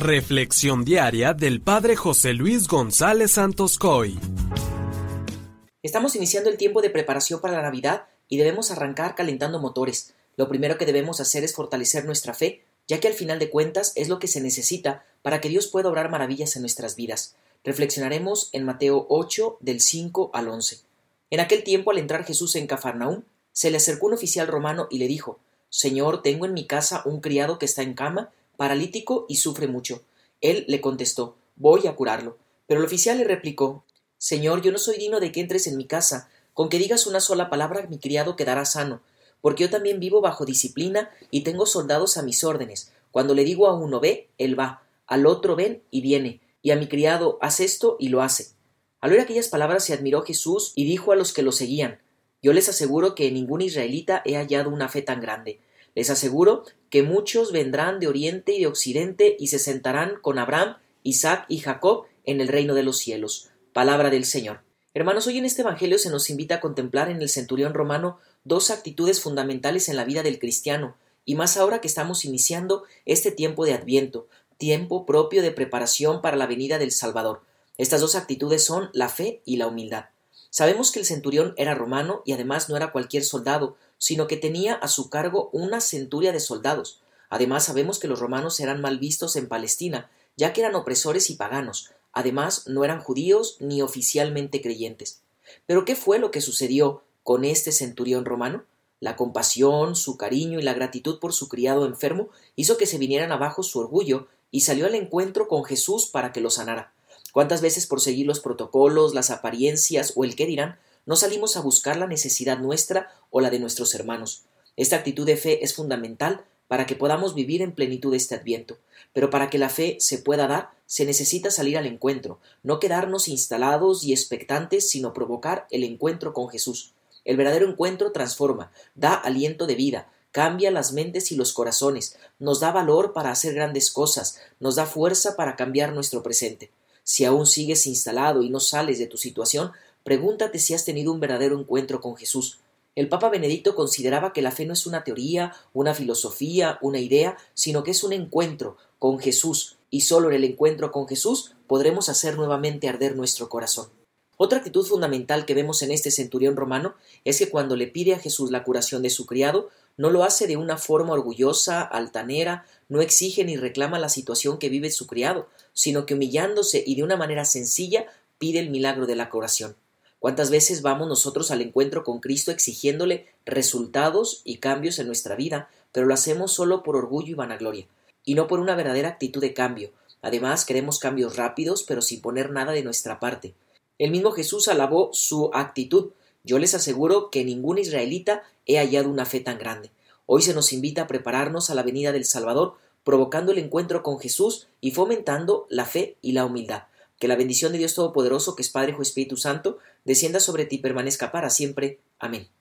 Reflexión diaria del Padre José Luis González Santos Coy. Estamos iniciando el tiempo de preparación para la Navidad y debemos arrancar calentando motores. Lo primero que debemos hacer es fortalecer nuestra fe, ya que al final de cuentas es lo que se necesita para que Dios pueda obrar maravillas en nuestras vidas. Reflexionaremos en Mateo 8 del 5 al 11. En aquel tiempo, al entrar Jesús en Cafarnaúm, se le acercó un oficial romano y le dijo Señor, tengo en mi casa un criado que está en cama paralítico y sufre mucho. Él le contestó Voy a curarlo. Pero el oficial le replicó Señor, yo no soy digno de que entres en mi casa. Con que digas una sola palabra mi criado quedará sano, porque yo también vivo bajo disciplina y tengo soldados a mis órdenes. Cuando le digo a uno ve, él va, al otro ven y viene, y a mi criado haz esto y lo hace. Al oír aquellas palabras se admiró Jesús y dijo a los que lo seguían Yo les aseguro que en ningún israelita he hallado una fe tan grande. Les aseguro que muchos vendrán de oriente y de occidente y se sentarán con Abraham, Isaac y Jacob en el reino de los cielos. Palabra del Señor. Hermanos, hoy en este Evangelio se nos invita a contemplar en el centurión romano dos actitudes fundamentales en la vida del cristiano, y más ahora que estamos iniciando este tiempo de Adviento, tiempo propio de preparación para la venida del Salvador. Estas dos actitudes son la fe y la humildad. Sabemos que el centurión era romano y además no era cualquier soldado, sino que tenía a su cargo una centuria de soldados. Además sabemos que los romanos eran mal vistos en Palestina, ya que eran opresores y paganos. Además no eran judíos ni oficialmente creyentes. Pero ¿qué fue lo que sucedió con este centurión romano? La compasión, su cariño y la gratitud por su criado enfermo hizo que se vinieran abajo su orgullo y salió al encuentro con Jesús para que lo sanara. ¿Cuántas veces por seguir los protocolos, las apariencias o el qué dirán, no salimos a buscar la necesidad nuestra o la de nuestros hermanos? Esta actitud de fe es fundamental para que podamos vivir en plenitud este adviento. Pero para que la fe se pueda dar, se necesita salir al encuentro, no quedarnos instalados y expectantes, sino provocar el encuentro con Jesús. El verdadero encuentro transforma, da aliento de vida, cambia las mentes y los corazones, nos da valor para hacer grandes cosas, nos da fuerza para cambiar nuestro presente. Si aún sigues instalado y no sales de tu situación, pregúntate si has tenido un verdadero encuentro con Jesús. El Papa Benedicto consideraba que la fe no es una teoría, una filosofía, una idea, sino que es un encuentro con Jesús, y solo en el encuentro con Jesús podremos hacer nuevamente arder nuestro corazón. Otra actitud fundamental que vemos en este centurión romano es que cuando le pide a Jesús la curación de su criado, no lo hace de una forma orgullosa, altanera, no exige ni reclama la situación que vive su criado, sino que humillándose y de una manera sencilla pide el milagro de la curación. ¿Cuántas veces vamos nosotros al encuentro con Cristo exigiéndole resultados y cambios en nuestra vida, pero lo hacemos solo por orgullo y vanagloria, y no por una verdadera actitud de cambio? Además, queremos cambios rápidos, pero sin poner nada de nuestra parte. El mismo Jesús alabó su actitud. Yo les aseguro que ningún israelita he hallado una fe tan grande. Hoy se nos invita a prepararnos a la venida del Salvador, provocando el encuentro con Jesús y fomentando la fe y la humildad. Que la bendición de Dios Todopoderoso, que es Padre, Hijo Espíritu Santo, descienda sobre ti y permanezca para siempre. Amén.